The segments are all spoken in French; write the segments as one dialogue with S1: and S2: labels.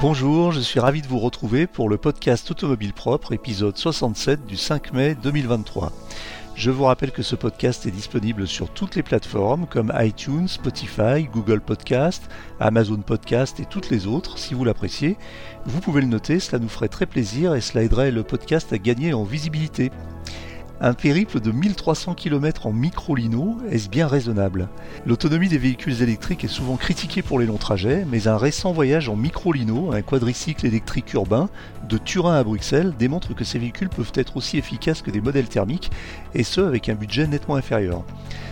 S1: Bonjour, je suis ravi de vous retrouver pour le podcast Automobile Propre, épisode 67 du 5 mai 2023. Je vous rappelle que ce podcast est disponible sur toutes les plateformes comme iTunes, Spotify, Google Podcast, Amazon Podcast et toutes les autres. Si vous l'appréciez, vous pouvez le noter, cela nous ferait très plaisir et cela aiderait le podcast à gagner en visibilité. Un périple de 1300 km en micro-lino, est-ce bien raisonnable? L'autonomie des véhicules électriques est souvent critiquée pour les longs trajets, mais un récent voyage en micro-lino, un quadricycle électrique urbain, de Turin à Bruxelles, démontre que ces véhicules peuvent être aussi efficaces que des modèles thermiques, et ce avec un budget nettement inférieur.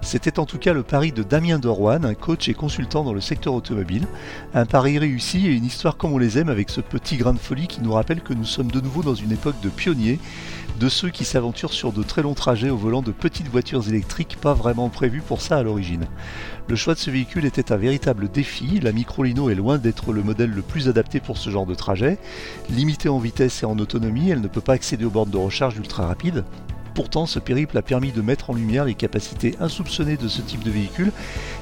S1: C'était en tout cas le pari de Damien Dorwan, un coach et consultant dans le secteur automobile. Un pari réussi et une histoire comme on les aime avec ce petit grain de folie qui nous rappelle que nous sommes de nouveau dans une époque de pionniers, de ceux qui s'aventurent sur de très longs trajets au volant de petites voitures électriques pas vraiment prévues pour ça à l'origine. Le choix de ce véhicule était un véritable défi, la Microlino est loin d'être le modèle le plus adapté pour ce genre de trajet. Limitée en vitesse et en autonomie, elle ne peut pas accéder aux bornes de recharge ultra rapides. Pourtant, ce périple a permis de mettre en lumière les capacités insoupçonnées de ce type de véhicule,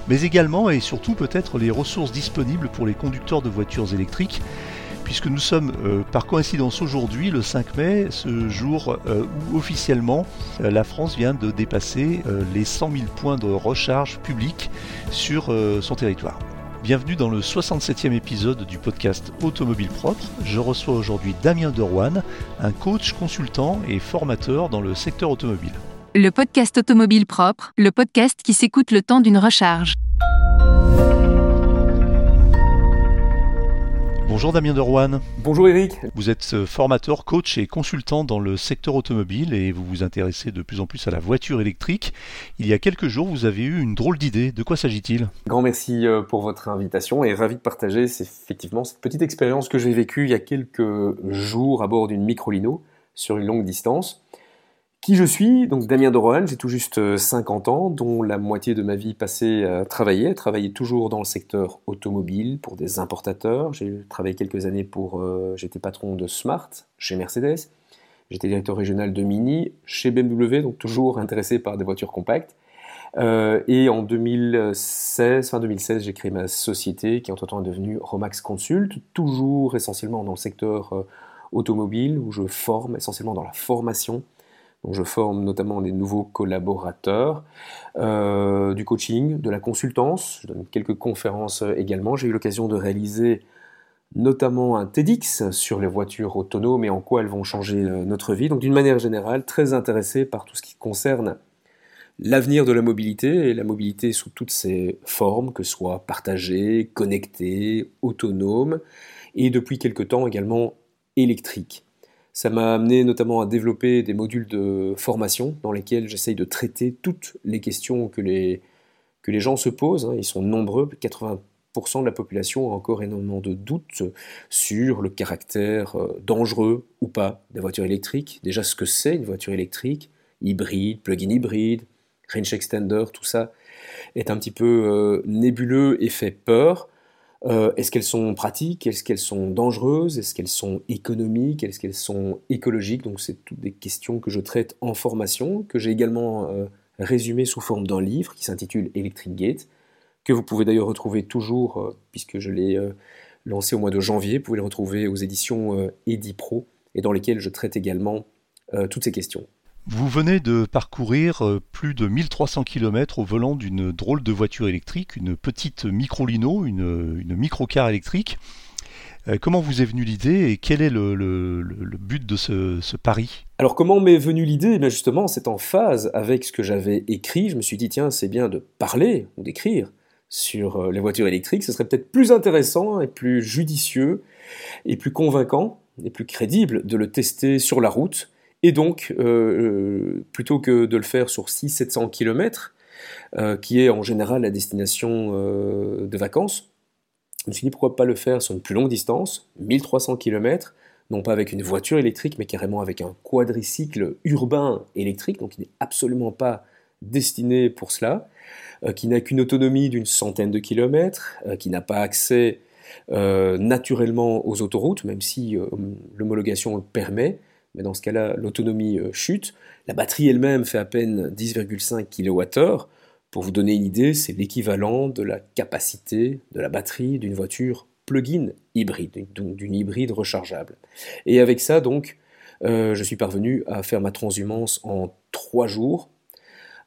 S1: mais également et surtout peut-être les ressources disponibles pour les conducteurs de voitures électriques, puisque nous sommes euh, par coïncidence aujourd'hui, le 5 mai, ce jour euh, où officiellement euh, la France vient de dépasser les 100 000 points de recharge publics sur son territoire. Bienvenue dans le 67e épisode du podcast Automobile Propre. Je reçois aujourd'hui Damien Derouane, un coach, consultant et formateur dans le secteur automobile.
S2: Le podcast Automobile Propre, le podcast qui s'écoute le temps d'une recharge.
S1: Bonjour Damien Derouane.
S3: Bonjour Eric.
S1: Vous êtes euh, formateur, coach et consultant dans le secteur automobile et vous vous intéressez de plus en plus à la voiture électrique. Il y a quelques jours, vous avez eu une drôle d'idée. De quoi s'agit-il?
S3: Grand merci euh, pour votre invitation et ravi de partager effectivement cette petite expérience que j'ai vécue il y a quelques jours à bord d'une microlino sur une longue distance. Qui je suis Donc Damien Dorohan, j'ai tout juste 50 euh, ans, dont la moitié de ma vie passée à travailler, à travailler toujours dans le secteur automobile pour des importateurs. J'ai travaillé quelques années pour, euh, j'étais patron de Smart chez Mercedes. J'étais directeur régional de Mini chez BMW, donc toujours intéressé par des voitures compactes. Euh, et en 2016, fin 2016, j'ai créé ma société qui entre-temps est devenue Romax Consult, toujours essentiellement dans le secteur automobile où je forme essentiellement dans la formation donc je forme notamment des nouveaux collaborateurs, euh, du coaching, de la consultance, je donne quelques conférences également. J'ai eu l'occasion de réaliser notamment un TEDx sur les voitures autonomes et en quoi elles vont changer euh, notre vie. Donc d'une manière générale, très intéressé par tout ce qui concerne l'avenir de la mobilité et la mobilité sous toutes ses formes, que ce soit partagée, connectée, autonome et depuis quelque temps également électrique. Ça m'a amené notamment à développer des modules de formation dans lesquels j'essaye de traiter toutes les questions que les, gens se posent. Hein. Ils sont nombreux, 80% de la population a encore énormément de doutes sur le caractère euh, dangereux ou pas des voitures électriques. Déjà ce que c'est une voiture électrique, hybride, plug-in hybride, range extender, tout ça est un petit peu euh, nébuleux et fait peur. Euh, est-ce qu'elles sont pratiques? Est-ce qu'elles sont dangereuses? Est-ce qu'elles sont économiques? Est-ce qu'elles sont écologiques? Donc c'est toutes des questions que je traite en formation, que j'ai également euh, résumé sous forme d'un livre qui s'intitule Electric Gate, que vous pouvez d'ailleurs retrouver toujours, euh, puisque je l'ai lancé au mois de janvier, vous pouvez le retrouver aux éditions Edipro, et dans lesquelles je traite également toutes ces questions.
S1: Vous venez de parcourir euh, plus de 1300 km au volant d'une drôle de voiture électrique, une petite micro-lino, une, micro-car électrique. Euh, comment vous est venue l'idée et quel est le, but de ce, pari?
S3: Alors comment m'est venue l'idée? Eh Justement, c'est en phase avec ce que j'avais écrit. Je me suis dit, tiens, c'est bien de parler ou d'écrire sur euh, les voitures électriques. Ce serait peut-être plus intéressant et plus judicieux et plus convaincant et plus crédible de le tester sur la route et donc, euh, euh, plutôt que de le faire sur 600-700 km, euh, qui est en général la destination de vacances, je me suis dit pourquoi pas le faire sur une plus longue distance, 1300 km, non pas avec une voiture électrique, mais carrément avec un quadricycle urbain électrique, donc il n'est absolument pas destiné pour cela, qui n'a qu'une autonomie d'une centaine de kilomètres, qui n'a pas accès naturellement aux autoroutes, même si l'homologation le permet, mais dans ce cas-là, l'autonomie euh, chute. La batterie elle-même fait à peine 10,5 kWh. Pour vous donner une idée, c'est l'équivalent de la capacité de la batterie d'une voiture plug-in hybride, donc d'une hybride rechargeable. Et avec ça, donc, euh, je suis parvenu à faire ma transhumance en trois jours,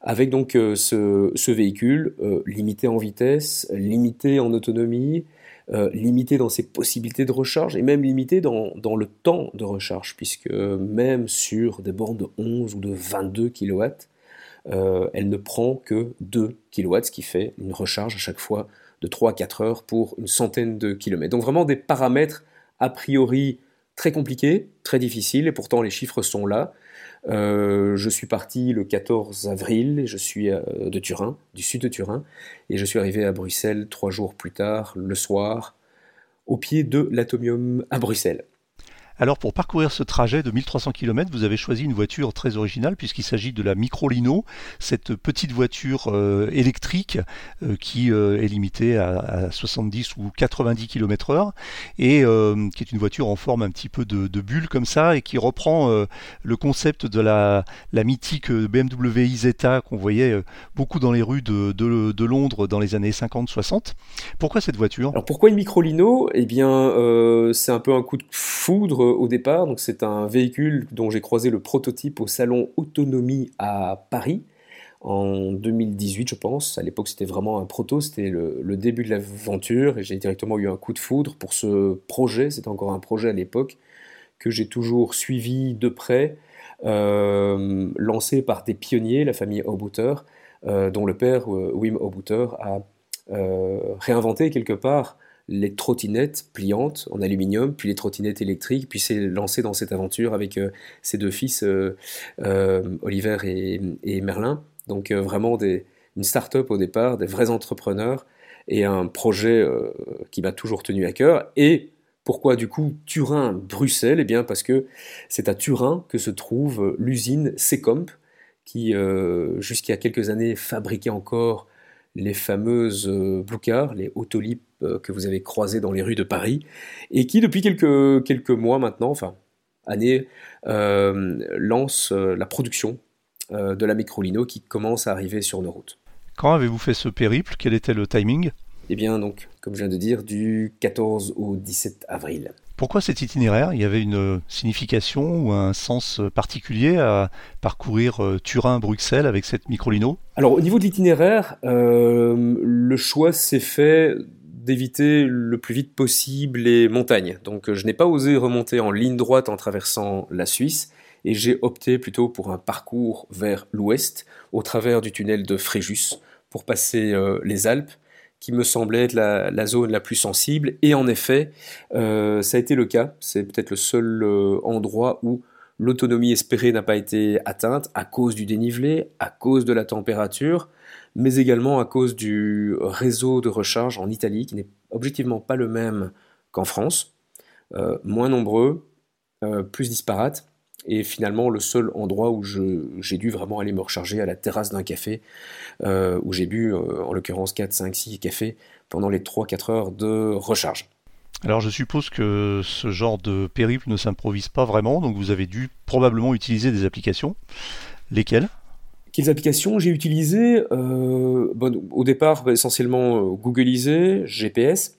S3: avec donc euh, ce, véhicule limité en vitesse, limité en autonomie, limité dans ses possibilités de recharge et même limité dans, dans, le temps de recharge, puisque même sur des bornes de 11 ou de 22 kW, elle ne prend que 2 kW, ce qui fait une recharge à chaque fois de 3 à 4 heures pour une centaine de kilomètres. Donc vraiment des paramètres a priori très compliqués, très difficiles, et pourtant les chiffres sont là. Euh, je suis parti le 14 avril, je suis euh, de Turin, du sud de Turin, et je suis arrivé à Bruxelles trois jours plus tard, le soir, au pied de l'Atomium à Bruxelles.
S1: Alors pour parcourir ce trajet de 1300 km, vous avez choisi une voiture très originale puisqu'il s'agit de la Microlino, cette petite voiture euh, électrique euh, qui euh, est limitée à, 70 ou 90 km/h et qui est une voiture en forme un petit peu de, bulle comme ça et qui reprend le concept de la, mythique BMW iZeta qu'on voyait beaucoup dans les rues de, Londres dans les années 50-60. Pourquoi cette voiture?
S3: Alors pourquoi une Microlino? Eh bien c'est un peu un coup de foudre au départ. Donc c'est un véhicule dont j'ai croisé le prototype au salon Autonomie à Paris en 2018, je pense. À l'époque, c'était vraiment un proto, c'était le, début de l'aventure et j'ai directement eu un coup de foudre pour ce projet. C'était encore un projet à l'époque que j'ai toujours suivi de près, euh, lancé par des pionniers, la famille Obouter, euh, dont le père, Wim Obouter, a réinventé quelque part les trottinettes pliantes en aluminium, puis les trottinettes électriques, puis s'est lancé dans cette aventure avec euh, ses deux fils, euh, euh, Oliver et, Merlin. Donc vraiment une start-up au départ, des vrais entrepreneurs, et un projet qui m'a toujours tenu à cœur. Et pourquoi du coup Turin-Bruxelles Eh bien parce que c'est à Turin que se trouve l'usine Secomp, qui jusqu'à quelques années fabriquait encore les fameuses euh, Blue Cars, les Autolip euh, que vous avez croisées dans les rues de Paris, et qui depuis quelques, quelques mois maintenant, enfin années, euh, lance la production de la Microlino qui commence à arriver sur nos routes.
S1: Quand avez-vous fait ce périple? Quel était le timing?
S3: Eh bien donc, comme je viens de dire, du 14 au 17 avril.
S1: Pourquoi cet itinéraire? Il y avait une signification ou un sens particulier à parcourir euh, Turin-Bruxelles avec cette microlino?
S3: Alors au niveau de l'itinéraire, euh, le choix s'est fait d'éviter le plus vite possible les montagnes. Donc je n'ai pas osé remonter en ligne droite en traversant la Suisse et j'ai opté plutôt pour un parcours vers l'ouest au travers du tunnel de Fréjus pour passer euh, les Alpes qui me semblait être la, zone la plus sensible. Et en effet, euh, ça a été le cas. C'est peut-être le seul euh, endroit où l'autonomie espérée n'a pas été atteinte à cause du dénivelé, à cause de la température, mais également à cause du réseau de recharge en Italie, qui n'est objectivement pas le même qu'en France, euh, moins nombreux, plus disparate. Et finalement, le seul endroit où j'ai dû vraiment aller me recharger à la terrasse d'un café, euh, où j'ai bu, euh, en l'occurrence, 4, 5, 6 cafés pendant les 3-4 heures de recharge.
S1: Alors je suppose que ce genre de périple ne s'improvise pas vraiment, donc vous avez dû probablement utiliser des applications. Lesquelles?
S3: Quelles applications? J'ai utilisées euh, Au départ, bah, essentiellement Googleisé, GPS,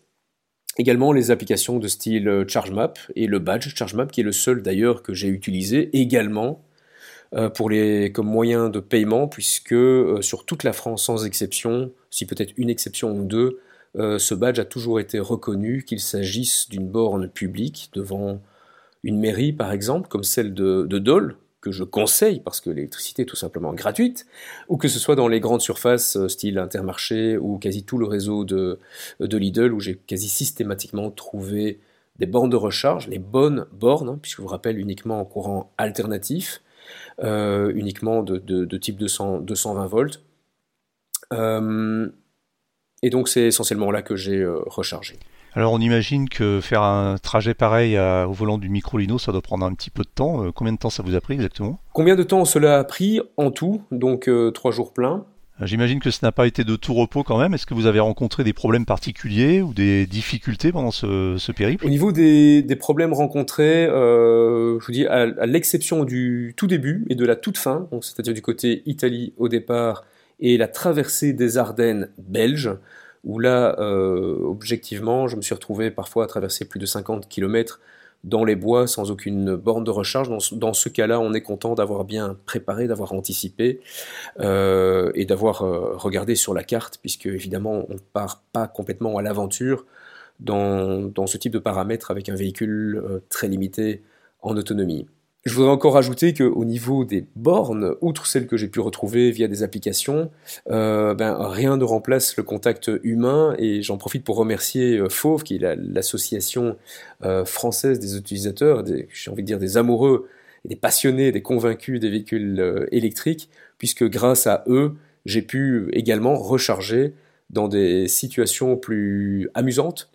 S3: Également les applications de style euh, ChargeMap et le badge ChargeMap qui est le seul d'ailleurs que j'ai utilisé également euh, comme moyen de paiement puisque euh, sur toute la France sans exception, si peut-être une exception ou deux, ce badge a toujours été reconnu qu'il s'agisse d'une borne publique devant une mairie par exemple comme celle de Dole que je conseille parce que l'électricité est tout simplement gratuite, ou que ce soit dans les grandes surfaces euh, style Intermarché ou quasi tout le réseau de, de Lidl où j'ai quasi systématiquement trouvé des bornes de recharge, les bonnes bornes, hein, puisque je vous rappelle uniquement en courant alternatif, euh, uniquement de, de, type 200, 220 volts. Euh, et donc c'est essentiellement là que j'ai rechargé.
S1: Alors on imagine que faire un trajet pareil au volant du Microlino, ça doit prendre un petit peu de temps. Euh, combien de temps ça vous a pris exactement?
S3: Combien de temps cela a pris en tout Donc euh, trois jours pleins?
S1: Euh, j'imagine que ce n'a pas été de tout repos quand même. Est-ce que vous avez rencontré des problèmes particuliers ou des difficultés pendant ce, périple?
S3: Au niveau des, problèmes rencontrés, je vous dis à, l'exception du tout début et de la toute fin, c'est-à-dire du côté Italie au départ et la traversée des Ardennes belges, où là, objectivement, je me suis retrouvé parfois à traverser plus de 50 km dans les bois sans aucune borne de recharge. Dans, ce cas-là, on est content d'avoir bien préparé, d'avoir anticipé euh, et d'avoir euh, regardé sur la carte, puisque évidemment, on ne part pas complètement à l'aventure dans, ce type de paramètres avec un véhicule euh, très limité en autonomie. Je voudrais encore ajouter qu'au niveau des bornes, outre celles que j'ai pu retrouver via des applications, euh, ben, rien ne remplace le contact humain et j'en profite pour remercier euh, Fauve, qui est l'association euh, française des utilisateurs, j'ai envie de dire des amoureux des passionnés, des convaincus des véhicules électriques, puisque grâce à eux, j'ai pu également recharger dans des situations plus amusantes,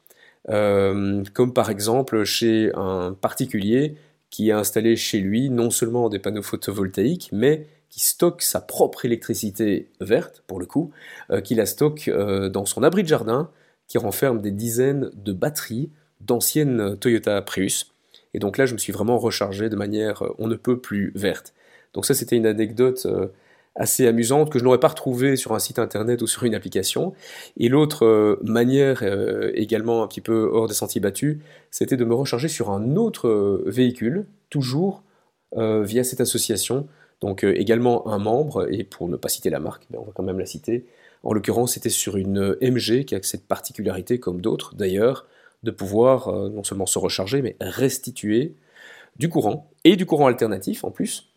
S3: comme par exemple chez un particulier qui a installé chez lui non seulement des panneaux photovoltaïques, mais qui stocke sa propre électricité verte, pour le coup, euh, qui la stocke euh, dans son abri de jardin, qui renferme des dizaines de batteries d'anciennes Toyota Prius. Et donc là, je me suis vraiment rechargé de manière euh, on ne peut plus verte. Donc ça, c'était une anecdote assez amusante que je n'aurais pas retrouvée sur un site internet ou sur une application. Et l'autre euh, manière, euh, également un petit peu hors des sentiers battus, c'était de me recharger sur un autre euh, véhicule, toujours via cette association. Donc également un membre, et pour ne pas citer la marque, mais on va quand même la citer. En l'occurrence, c'était sur une MG qui a cette particularité, comme d'autres d'ailleurs, de pouvoir non seulement se recharger, mais restituer du courant, et du courant alternatif en plus,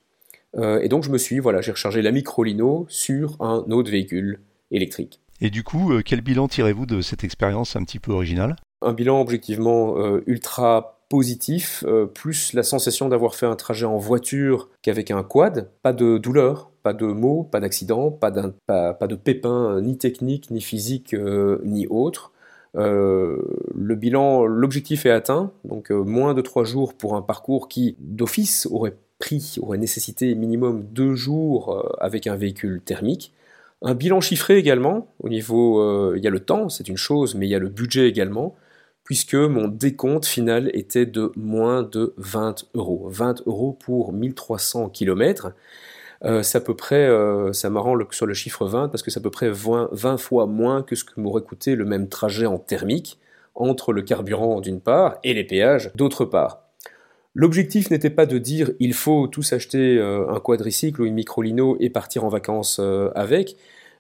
S3: euh, et donc je me suis, voilà, j'ai rechargé la Microlino sur un autre véhicule électrique.
S1: Et du coup, euh, quel bilan tirez-vous de cette expérience un petit peu originale?
S3: Un bilan objectivement euh, ultra positif, plus la sensation d'avoir fait un trajet en voiture qu'avec un quad. Pas de douleur, pas de maux, pas d'accident, pas, pas, pas, de pépins ni techniques, ni physiques, ni autres. le bilan, l'objectif est atteint, donc moins de trois jours pour un parcours qui d'office aurait prix aurait nécessité minimum deux jours euh, avec un véhicule thermique. Un bilan chiffré également, au niveau, euh, il y a le temps, c'est une chose, mais il y a le budget également, puisque mon décompte final était de moins de 20 euros. 20 euros pour 1300 km. Euh, c'est à peu près, ça marrant sur le chiffre 20, parce que c'est à peu près 20, 20 fois moins que ce que m'aurait coûté le même trajet en thermique, entre le carburant d'une part et les péages d'autre part. L'objectif n'était pas de dire il faut tous acheter euh, un quadricycle ou une microlino et partir en vacances euh, avec,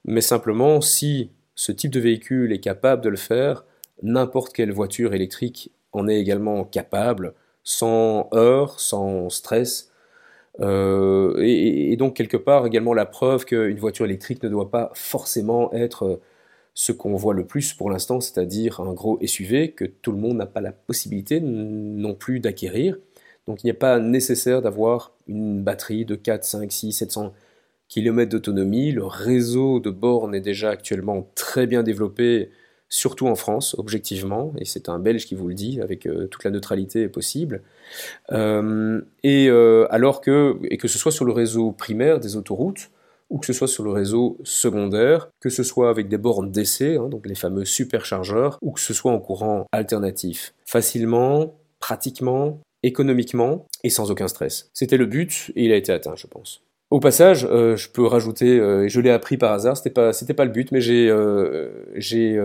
S3: mais simplement si ce type de véhicule est capable de le faire, n'importe quelle voiture électrique en est également capable, sans heurts, sans stress. Euh, et, donc quelque part également la preuve qu'une voiture électrique ne doit pas forcément être ce qu'on voit le plus pour l'instant, c'est-à-dire un gros SUV que tout le monde n'a pas la possibilité non plus d'acquérir. Donc il n'est pas nécessaire d'avoir une batterie de 4, 5, 6, 700 km d'autonomie. Le réseau de bornes est déjà actuellement très bien développé, surtout en France, objectivement, et c'est un Belge qui vous le dit, avec euh, toute la neutralité possible. Euh, et euh, alors que, ce soit sur le réseau primaire des autoroutes, ou que ce soit sur le réseau secondaire, que ce soit avec des bornes d'essai, hein, donc les fameux superchargeurs, ou que ce soit en courant alternatif. Facilement, pratiquement, économiquement et sans aucun stress. C'était le but et il a été atteint, je pense. Au passage, euh, je peux rajouter, euh, je l'ai appris par hasard, c'était pas, c'était pas le but, mais j'ai, euh, j'ai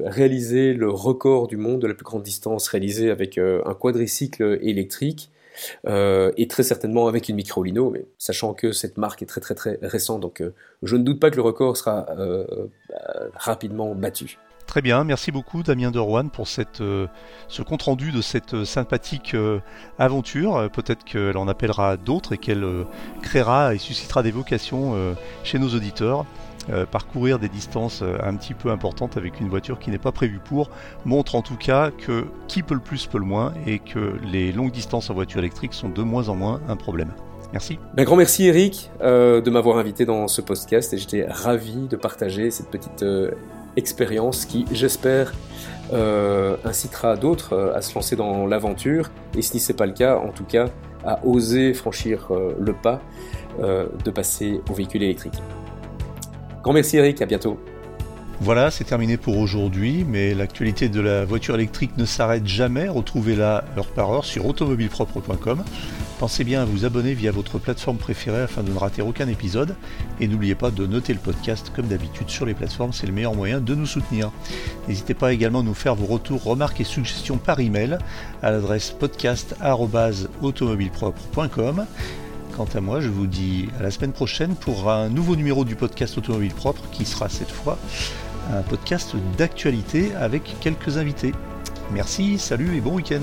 S3: réalisé le record du monde de la plus grande distance réalisée avec un quadricycle électrique et très certainement avec une microlino, mais sachant que cette marque est très très très récente, donc je ne doute pas que le record sera rapidement battu.
S1: Très bien, merci beaucoup Damien de Rouen pour euh, ce compte-rendu de cette euh, sympathique euh, aventure. Peut-être qu'elle en appellera d'autres et qu'elle créera et suscitera des vocations chez nos auditeurs. parcourir des distances un petit peu importantes avec une voiture qui n'est pas prévue pour montre en tout cas que qui peut le plus peut le moins et que les longues distances en voiture électrique sont de moins en moins un problème. Merci.
S3: Un grand merci Eric de m'avoir invité dans ce podcast et j'étais ravi de partager cette petite expérience qui, j'espère, euh, incitera d'autres euh, à se lancer dans l'aventure, et si ce n'est pas le cas, en tout cas, à oser franchir euh, le pas de passer au véhicule électrique. Grand merci Eric, à bientôt.
S1: Voilà, c'est terminé pour aujourd'hui, mais l'actualité de la voiture électrique ne s'arrête jamais. Retrouvez-la heure par heure sur automobilepropre.com. Pensez bien à vous abonner via votre plateforme préférée afin de ne rater aucun épisode. Et n'oubliez pas de noter le podcast comme d'habitude sur les plateformes, c'est le meilleur moyen de nous soutenir. N'hésitez pas également à nous faire vos retours, remarques et suggestions par email à l'adresse podcast.automobilepropre.com. Quant à moi, je vous dis à la semaine prochaine pour un nouveau numéro du podcast Automobile Propre qui sera cette fois un podcast d'actualité avec quelques invités. Merci, salut et bon week-end